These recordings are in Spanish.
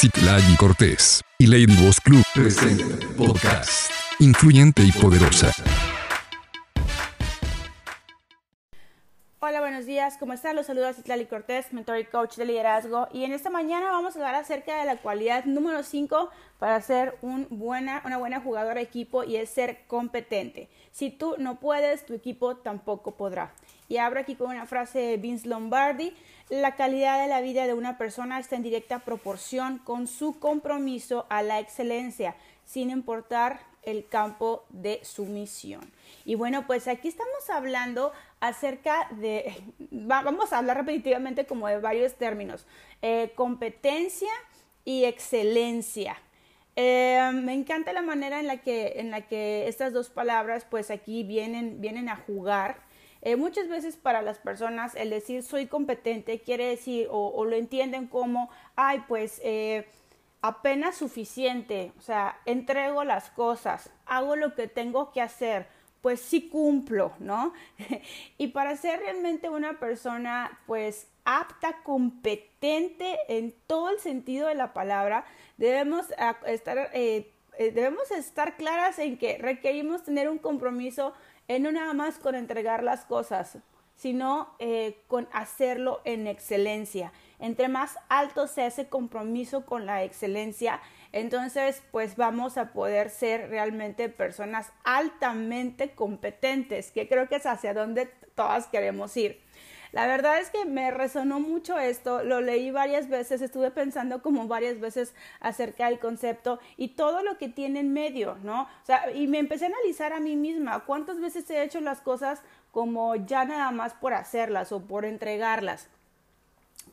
Citlali Cortés y Lady Boss Club presenta podcast influyente y poderosa. Hola, buenos días. ¿Cómo están? Los saludos a Citlali Cortés, mentor y coach de liderazgo. Y en esta mañana vamos a hablar acerca de la cualidad número 5 para ser una buena jugadora de equipo y es ser competente. Si tú no puedes, tu equipo tampoco podrá. Y abro aquí con una frase de Vince Lombardi. La calidad de la vida de una persona está en directa proporción con su compromiso a la excelencia, sin importar el campo de su misión. Y bueno, pues aquí estamos hablando acerca de, vamos a hablar repetitivamente como de varios términos, eh, competencia y excelencia. Eh, me encanta la manera en la, que, en la que estas dos palabras pues aquí vienen, vienen a jugar eh, muchas veces para las personas el decir soy competente quiere decir o, lo entienden como, ay, pues eh, apenas suficiente, o sea, entrego las cosas, hago lo que tengo que hacer, pues sí cumplo, ¿no? y para ser realmente una persona, pues apta, competente en todo el sentido de la palabra, debemos estar, eh, debemos estar claras en que requerimos tener un compromiso en no nada más con entregar las cosas, sino eh, con hacerlo en excelencia. Entre más alto sea ese compromiso con la excelencia, entonces pues vamos a poder ser realmente personas altamente competentes, que creo que es hacia donde todas queremos ir. La verdad es que me resonó mucho esto, lo leí varias veces, estuve pensando como varias veces acerca del concepto y todo lo que tiene en medio, ¿no? O sea, y me empecé a analizar a mí misma, cuántas veces he hecho las cosas como ya nada más por hacerlas o por entregarlas.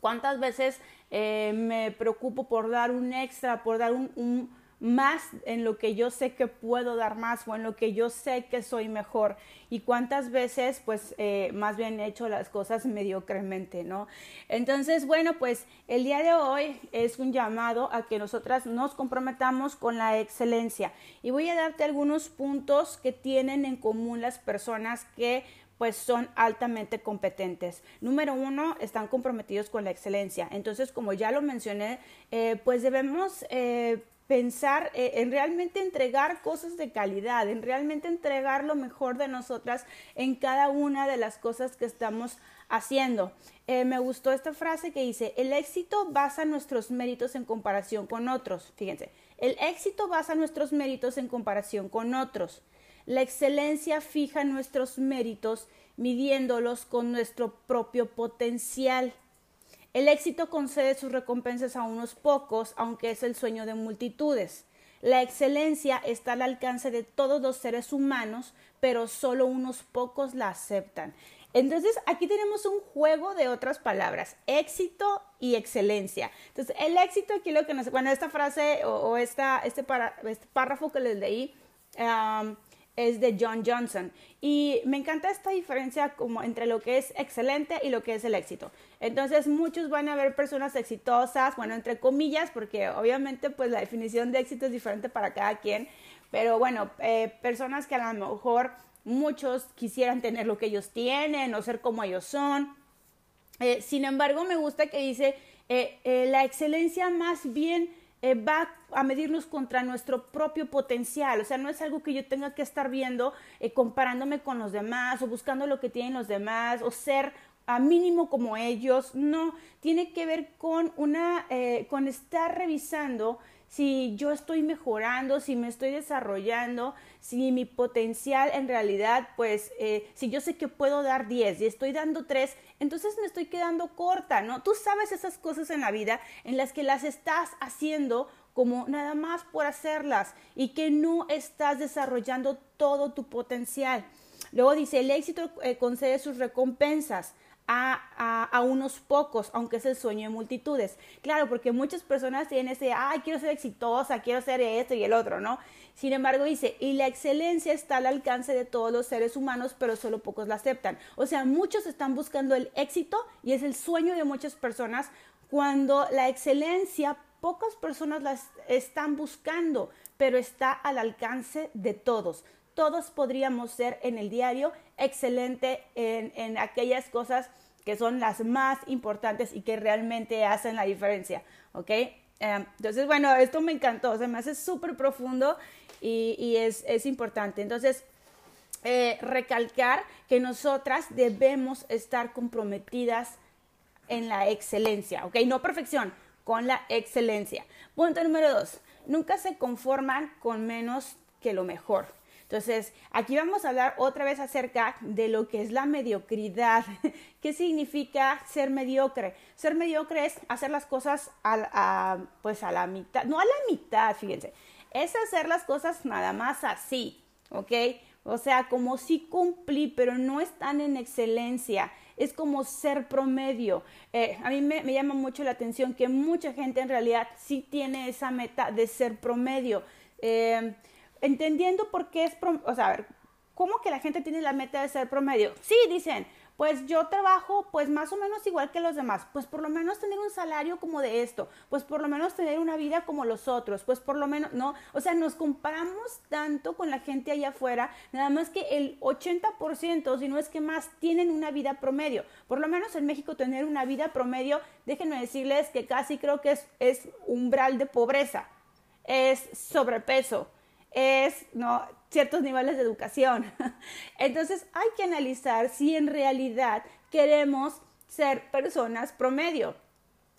¿Cuántas veces eh, me preocupo por dar un extra, por dar un más en lo que yo sé que puedo dar más o en lo que yo sé que soy mejor y cuántas veces pues eh, más bien he hecho las cosas mediocremente, ¿no? Entonces, bueno, pues el día de hoy es un llamado a que nosotras nos comprometamos con la excelencia y voy a darte algunos puntos que tienen en común las personas que pues son altamente competentes. Número uno, están comprometidos con la excelencia. Entonces, como ya lo mencioné, eh, pues debemos eh, pensar eh, en realmente entregar cosas de calidad, en realmente entregar lo mejor de nosotras en cada una de las cosas que estamos haciendo. Eh, me gustó esta frase que dice, el éxito basa nuestros méritos en comparación con otros. Fíjense, el éxito basa nuestros méritos en comparación con otros. La excelencia fija nuestros méritos midiéndolos con nuestro propio potencial. El éxito concede sus recompensas a unos pocos, aunque es el sueño de multitudes. La excelencia está al alcance de todos los seres humanos, pero solo unos pocos la aceptan. Entonces, aquí tenemos un juego de otras palabras, éxito y excelencia. Entonces, el éxito aquí lo que nos, bueno, esta frase o, esta, este, este, párrafo que les leí, es de John Johnson. Y me encanta esta diferencia como entre lo que es excelente y lo que es el éxito. Entonces muchos van a ver personas exitosas, bueno, entre comillas, porque obviamente pues la definición de éxito es diferente para cada quien, pero bueno, eh, personas que a lo mejor muchos quisieran tener lo que ellos tienen o ser como ellos son. Eh, sin embargo, me gusta que dice eh, la excelencia más bien eh, va a medirnos contra nuestro propio potencial. O sea, no es algo que yo tenga que estar viendo, eh, comparándome con los demás o buscando lo que tienen los demás o ser a mínimo como ellos. No, tiene que ver con una, eh, con estar revisando si yo estoy mejorando, si me estoy desarrollando, si mi potencial en realidad, pues, eh, si yo sé que puedo dar 10 y estoy dando 3, entonces me estoy quedando corta, ¿no? Tú sabes esas cosas en la vida en las que las estás haciendo como nada más por hacerlas y que no estás desarrollando todo tu potencial. Luego dice, el éxito eh, concede sus recompensas a, unos pocos, aunque es el sueño de multitudes. Claro, porque muchas personas tienen ese, ay, quiero ser exitosa, quiero ser esto y el otro, ¿no? Sin embargo, dice, y la excelencia está al alcance de todos los seres humanos, pero solo pocos la aceptan. O sea, muchos están buscando el éxito y es el sueño de muchas personas cuando la excelencia pocas personas la están buscando, pero está al alcance de todos todos podríamos ser en el diario excelente en, aquellas cosas que son las más importantes y que realmente hacen la diferencia, ¿ok? Eh, entonces, bueno, esto me encantó, se me hace súper profundo y, es, es, importante. Entonces, eh, recalcar que nosotras debemos estar comprometidas en la excelencia, ¿ok? No perfección, con la excelencia. Punto número dos, nunca se conforman con menos que lo mejor. Entonces, aquí vamos a hablar otra vez acerca de lo que es la mediocridad. ¿Qué significa ser mediocre? Ser mediocre es hacer las cosas a, pues a la mitad, no a la mitad, fíjense, es hacer las cosas nada más así, ¿ok? O sea, como si cumplí, pero no están en excelencia. Es como ser promedio. Eh, a mí me, llama mucho la atención que mucha gente en realidad sí tiene esa meta de ser promedio. Eh, entendiendo por qué es, o sea, a ver, ¿cómo que la gente tiene la meta de ser promedio? Sí, dicen, pues yo trabajo pues más o menos igual que los demás, pues por lo menos tener un salario como de esto, pues por lo menos tener una vida como los otros, pues por lo menos, no, o sea, nos comparamos tanto con la gente allá afuera, nada más que el 80%, si no es que más, tienen una vida promedio. Por lo menos en México tener una vida promedio, déjenme decirles que casi creo que es, es umbral de pobreza, es sobrepeso, es ¿no? ciertos niveles de educación. Entonces hay que analizar si en realidad queremos ser personas promedio.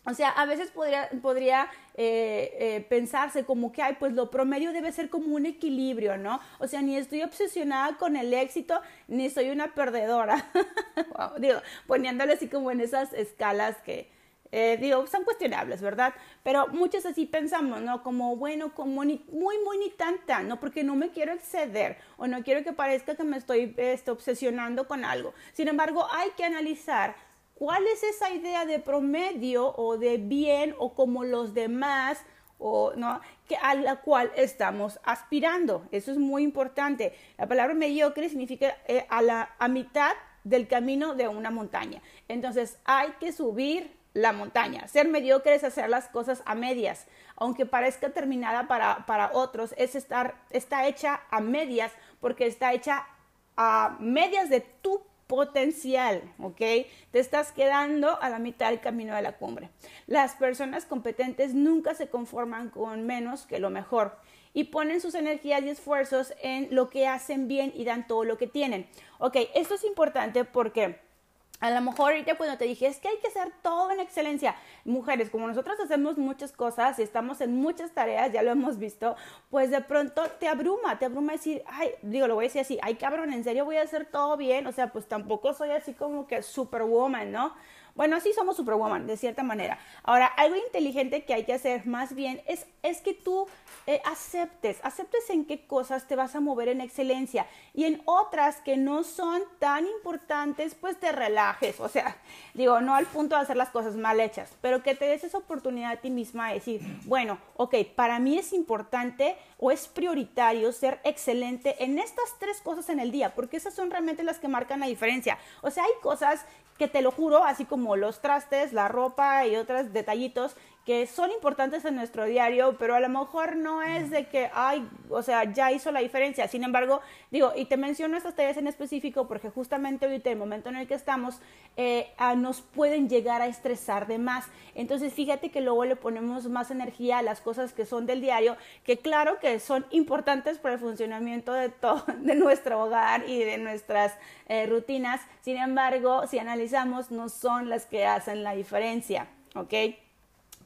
O sea, a veces podría, podría eh, eh, pensarse como que, ay, pues lo promedio debe ser como un equilibrio, ¿no? O sea, ni estoy obsesionada con el éxito, ni soy una perdedora. digo, poniéndole así como en esas escalas que, eh, digo, son cuestionables, ¿verdad? Pero muchos así pensamos, ¿no? Como, bueno, como ni, muy, muy ni tanta, ¿no? Porque no me quiero exceder o no quiero que parezca que me estoy este, obsesionando con algo. Sin embargo, hay que analizar cuál es esa idea de promedio o de bien o como los demás o no que a la cual estamos aspirando. Eso es muy importante. La palabra mediocre significa eh, a la a mitad del camino de una montaña. Entonces hay que subir la montaña. Ser mediocre es hacer las cosas a medias. Aunque parezca terminada para, para otros, es estar, está hecha a medias porque está hecha a medias de tu potencial, ¿ok? Te estás quedando a la mitad del camino de la cumbre. Las personas competentes nunca se conforman con menos que lo mejor y ponen sus energías y esfuerzos en lo que hacen bien y dan todo lo que tienen. Ok, esto es importante porque a lo mejor ahorita cuando te dije, es que hay que hacer todo en excelencia. Mujeres, como nosotros hacemos muchas cosas y estamos en muchas tareas, ya lo hemos visto, pues de pronto te abruma, te abruma decir, ay, digo, lo voy a decir así, ay cabrón, ¿en serio voy a hacer todo bien? O sea, pues tampoco soy así como que superwoman, ¿no? Bueno, sí somos superwoman, de cierta manera. Ahora, algo inteligente que hay que hacer más bien es, es que tú eh, aceptes, aceptes en qué cosas te vas a mover en excelencia y en otras que no son tan importantes, pues te O sea, digo, no al punto de hacer las cosas mal hechas, pero que te des esa oportunidad a ti misma de decir, bueno, ok, para mí es importante o es prioritario ser excelente en estas tres cosas en el día, porque esas son realmente las que marcan la diferencia. O sea, hay cosas que te lo juro, así como los trastes, la ropa y otros detallitos que son importantes en nuestro diario, pero a lo mejor no es de que, ay, o sea, ya hizo la diferencia. Sin embargo, digo, y te menciono estas tareas en específico porque justamente ahorita, el momento en el que estamos, eh, nos pueden llegar a estresar de más. Entonces, fíjate que luego le ponemos más energía a las cosas que son del diario, que claro que son importantes para el funcionamiento de todo, de nuestro hogar y de nuestras eh, rutinas. Sin embargo, si analizamos, no son las que hacen la diferencia, ¿ok?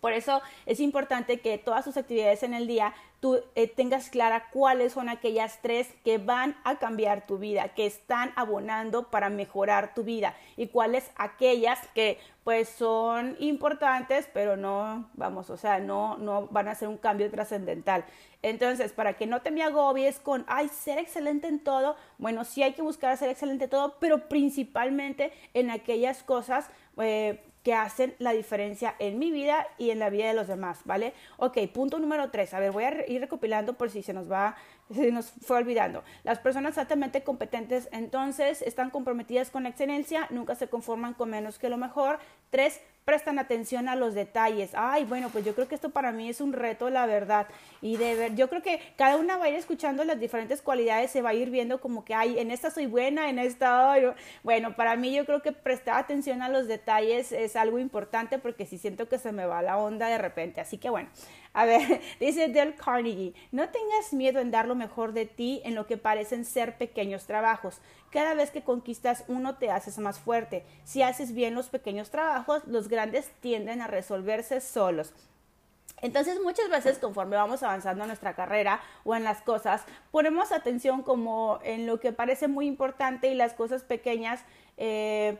Por eso es importante que todas tus actividades en el día tú eh, tengas clara cuáles son aquellas tres que van a cambiar tu vida, que están abonando para mejorar tu vida y cuáles aquellas que pues son importantes, pero no, vamos, o sea, no, no van a ser un cambio trascendental. Entonces, para que no te me agobies con, ay, ser excelente en todo, bueno, sí hay que buscar ser excelente en todo, pero principalmente en aquellas cosas eh, que hacen la diferencia en mi vida y en la vida de los demás, ¿vale? Ok, punto número tres. A ver, voy a ir recopilando por si se nos va, se nos fue olvidando. Las personas altamente competentes entonces están comprometidas con la excelencia, nunca se conforman con menos que lo mejor. Tres, prestan atención a los detalles. Ay, bueno, pues yo creo que esto para mí es un reto, la verdad. Y de ver, yo creo que cada una va a ir escuchando las diferentes cualidades, se va a ir viendo como que, ay, en esta soy buena, en esta, bueno, para mí yo creo que prestar atención a los detalles es algo importante porque si siento que se me va la onda de repente. Así que bueno, a ver, dice Del Carnegie, no tengas miedo en dar lo mejor de ti en lo que parecen ser pequeños trabajos. Cada vez que conquistas uno te haces más fuerte. Si haces bien los pequeños trabajos, los grandes tienden a resolverse solos. Entonces muchas veces conforme vamos avanzando en nuestra carrera o en las cosas, ponemos atención como en lo que parece muy importante y las cosas pequeñas, eh,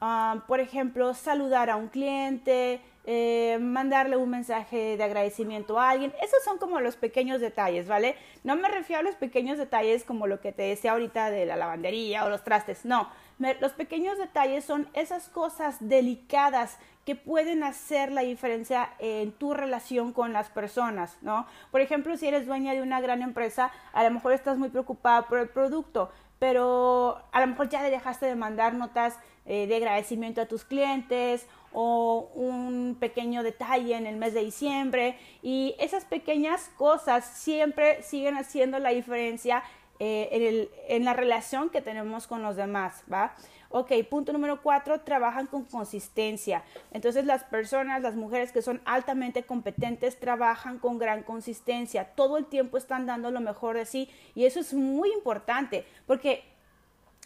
ah, por ejemplo, saludar a un cliente, eh, mandarle un mensaje de agradecimiento a alguien. Esos son como los pequeños detalles, ¿vale? No me refiero a los pequeños detalles como lo que te decía ahorita de la lavandería o los trastes, no. los pequeños detalles son esas cosas delicadas que pueden hacer la diferencia en tu relación con las personas, ¿no? Por ejemplo, si eres dueña de una gran empresa, a lo mejor estás muy preocupada por el producto, pero a lo mejor ya le dejaste de mandar notas eh, de agradecimiento a tus clientes o un pequeño detalle en el mes de diciembre y esas pequeñas cosas siempre siguen haciendo la diferencia eh, en, la relación que tenemos con los demás, ¿va? Ok, punto número cuatro, trabajan con consistencia. Entonces las personas, las mujeres que son altamente competentes, trabajan con gran consistencia. Todo el tiempo están dando lo mejor de sí y eso es muy importante porque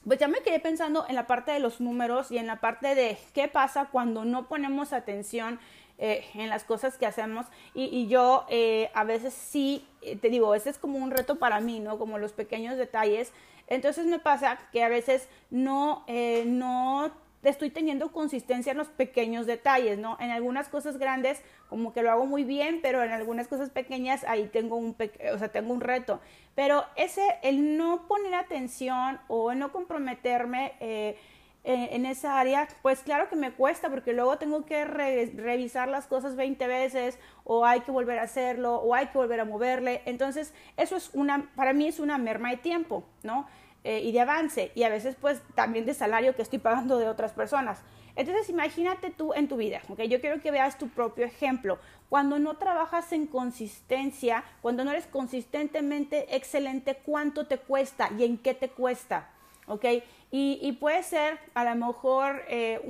pues ya me quedé pensando en la parte de los números y en la parte de qué pasa cuando no ponemos atención eh, en las cosas que hacemos y, yo eh, a veces sí, eh, te digo, ese es como un reto para mí, ¿no? Como los pequeños detalles. Entonces me pasa que a veces no, no estoy teniendo consistencia en los pequeños detalles, ¿no? En algunas cosas grandes como que lo hago muy bien, pero en algunas cosas pequeñas ahí tengo un, o sea, tengo un reto. Pero ese, el no poner atención o no comprometerme eh, en, esa área, pues claro que me cuesta porque luego tengo que revisar las cosas 20 veces o hay que volver a hacerlo o hay que volver a moverle. Entonces, eso es una, para mí es una merma de tiempo, ¿no? Eh, y de avance y a veces pues también de salario que estoy pagando de otras personas. Entonces imagínate tú en tu vida, ¿ok? Yo quiero que veas tu propio ejemplo. Cuando no trabajas en consistencia, cuando no eres consistentemente excelente, ¿cuánto te cuesta y en qué te cuesta? ¿Ok? Y, puede ser a lo mejor eh,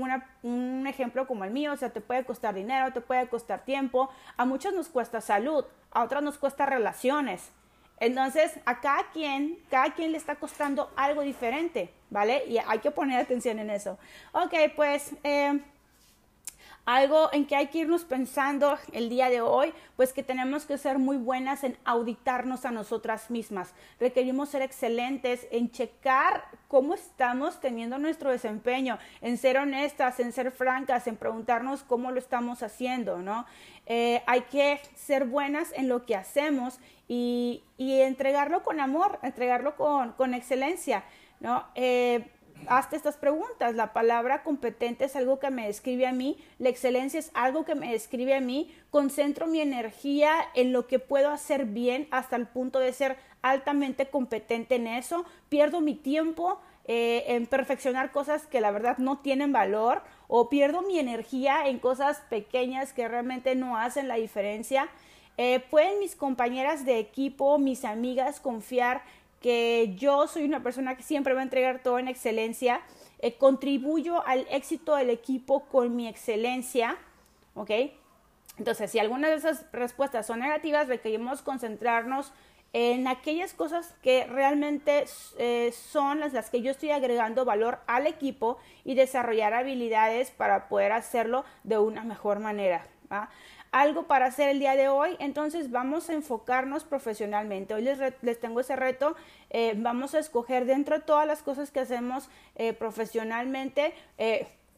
un ejemplo como el mío, o sea, te puede costar dinero, te puede costar tiempo, a muchos nos cuesta salud, a otros nos cuesta relaciones, entonces, a cada quien, cada quien le está costando algo diferente, ¿vale? Y hay que poner atención en eso. Ok, pues eh, algo en que hay que irnos pensando el día de hoy, pues que tenemos que ser muy buenas en auditarnos a nosotras mismas. Requerimos ser excelentes en checar cómo estamos teniendo nuestro desempeño, en ser honestas, en ser francas, en preguntarnos cómo lo estamos haciendo, ¿no? Eh, hay que ser buenas en lo que hacemos y, entregarlo con amor, entregarlo con, con excelencia, ¿no? Eh, hazte estas preguntas. La palabra competente es algo que me describe a mí, la excelencia es algo que me describe a mí, concentro mi energía en lo que puedo hacer bien hasta el punto de ser altamente competente en eso, pierdo mi tiempo eh, en perfeccionar cosas que la verdad no tienen valor o pierdo mi energía en cosas pequeñas que realmente no hacen la diferencia. Eh, ¿Pueden mis compañeras de equipo, mis amigas confiar que yo soy una persona que siempre va a entregar todo en excelencia? Eh, ¿Contribuyo al éxito del equipo con mi excelencia? ¿Ok? Entonces, si algunas de esas respuestas son negativas, requerimos concentrarnos en aquellas cosas que realmente eh, son las, las que yo estoy agregando valor al equipo y desarrollar habilidades para poder hacerlo de una mejor manera. Algo para hacer el día de hoy, entonces vamos a enfocarnos profesionalmente. Hoy les, les tengo ese reto, eh, vamos a escoger dentro de todas las cosas que hacemos eh, profesionalmente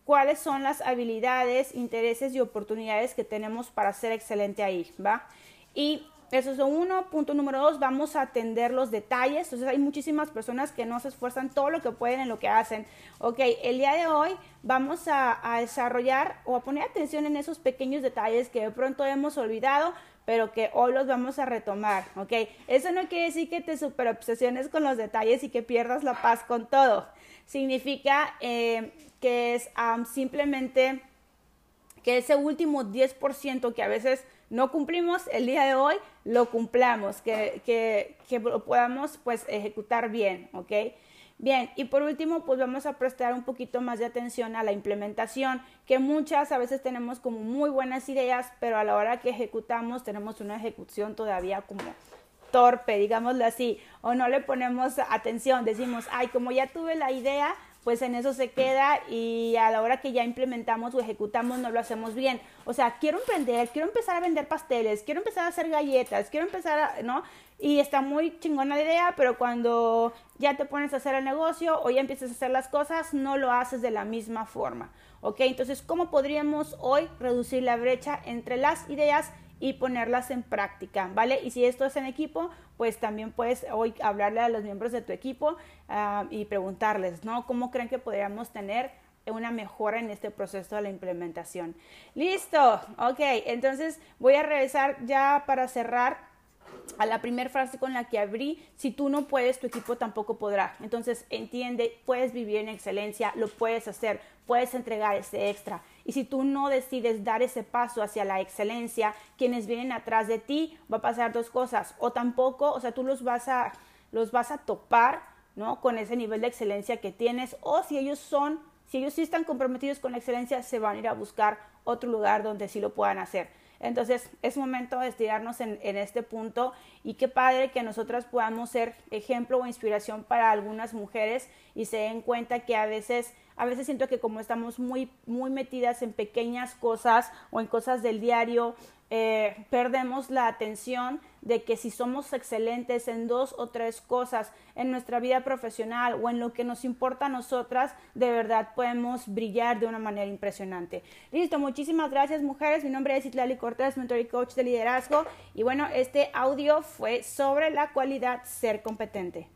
cuáles son las habilidades, intereses y oportunidades que tenemos para ser excelente ahí, ¿va? Y eso es uno. Punto número dos, vamos a atender los detalles. Entonces hay muchísimas personas que no se esfuerzan todo lo que pueden en lo que hacen. Ok, el día de hoy vamos a, desarrollar o a poner atención en esos pequeños detalles que de pronto hemos olvidado, pero que hoy los vamos a retomar. Ok, eso no quiere decir que te super obsesiones con los detalles y que pierdas la paz con todo. Significa eh, que es simplemente que ese último 10% que a veces no cumplimos el día de hoy, lo cumplamos, que, que, que lo podamos pues ejecutar bien, ¿ok? Bien, y por último, pues vamos a prestar un poquito más de atención a la implementación, que muchas a veces tenemos como muy buenas ideas, pero a la hora que ejecutamos tenemos una ejecución todavía como torpe, digámoslo así, o no le ponemos atención, decimos, ay, como ya tuve la idea, pues en eso se queda y a la hora que ya implementamos o ejecutamos no lo hacemos bien. O sea, quiero emprender, quiero empezar a vender pasteles, quiero empezar a hacer galletas, quiero empezar a, ¿no? Y está muy chingona la idea, pero cuando ya te pones a hacer el negocio o ya empiezas a hacer las cosas, no lo haces de la misma forma. ¿Ok? Entonces, ¿cómo podríamos hoy reducir la brecha entre las ideas y ponerlas en práctica, ¿vale? Y si esto es en equipo, pues también puedes hoy hablarle a los miembros de tu equipo ah, y preguntarles, ¿no? ¿Cómo creen que podríamos tener una mejora en este proceso de la implementación? Listo, ok, entonces voy a regresar ya para cerrar a la primera frase con la que abrí, si tú no puedes, tu equipo tampoco podrá. Entonces, entiende, puedes vivir en excelencia, lo puedes hacer, puedes entregar ese extra. Y si tú no decides dar ese paso hacia la excelencia, quienes vienen atrás de ti, va a pasar dos cosas. O tampoco, o sea, tú los vas a, los vas a topar, ¿no? Con ese nivel de excelencia que tienes. O si ellos son, si ellos sí están comprometidos con la excelencia, se van a ir a buscar otro lugar donde sí lo puedan hacer. Entonces es momento de estirarnos en, este punto y qué padre que nosotras podamos ser ejemplo o inspiración para algunas mujeres y se den cuenta que a veces, a veces siento que como estamos muy, muy metidas en pequeñas cosas o en cosas del diario, eh, perdemos la atención de que si somos excelentes en dos o tres cosas en nuestra vida profesional o en lo que nos importa a nosotras, de verdad podemos brillar de una manera impresionante. Listo, muchísimas gracias mujeres. Mi nombre es Itlali Cortés, mentor y coach de liderazgo. Y bueno, este audio fue sobre la cualidad ser competente.